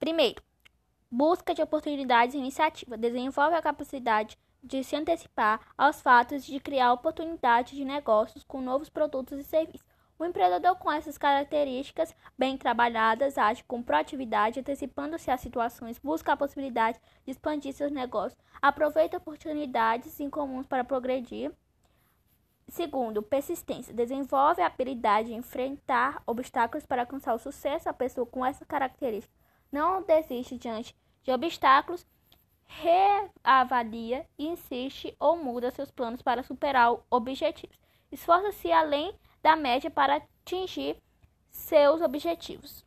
Primeiro, busca de oportunidades e iniciativa. Desenvolve a capacidade de se antecipar aos fatos de criar oportunidades de negócios com novos produtos e serviços. O empreendedor com essas características bem trabalhadas age com proatividade, antecipando-se às situações, busca a possibilidade de expandir seus negócios, aproveita oportunidades incomuns para progredir. Segundo, persistência. Desenvolve a habilidade de enfrentar obstáculos para alcançar o sucesso. A pessoa com essa característica não desiste diante de obstáculos, reavalia, insiste ou muda seus planos para superar objetivos. Esforça-se além da média para atingir seus objetivos.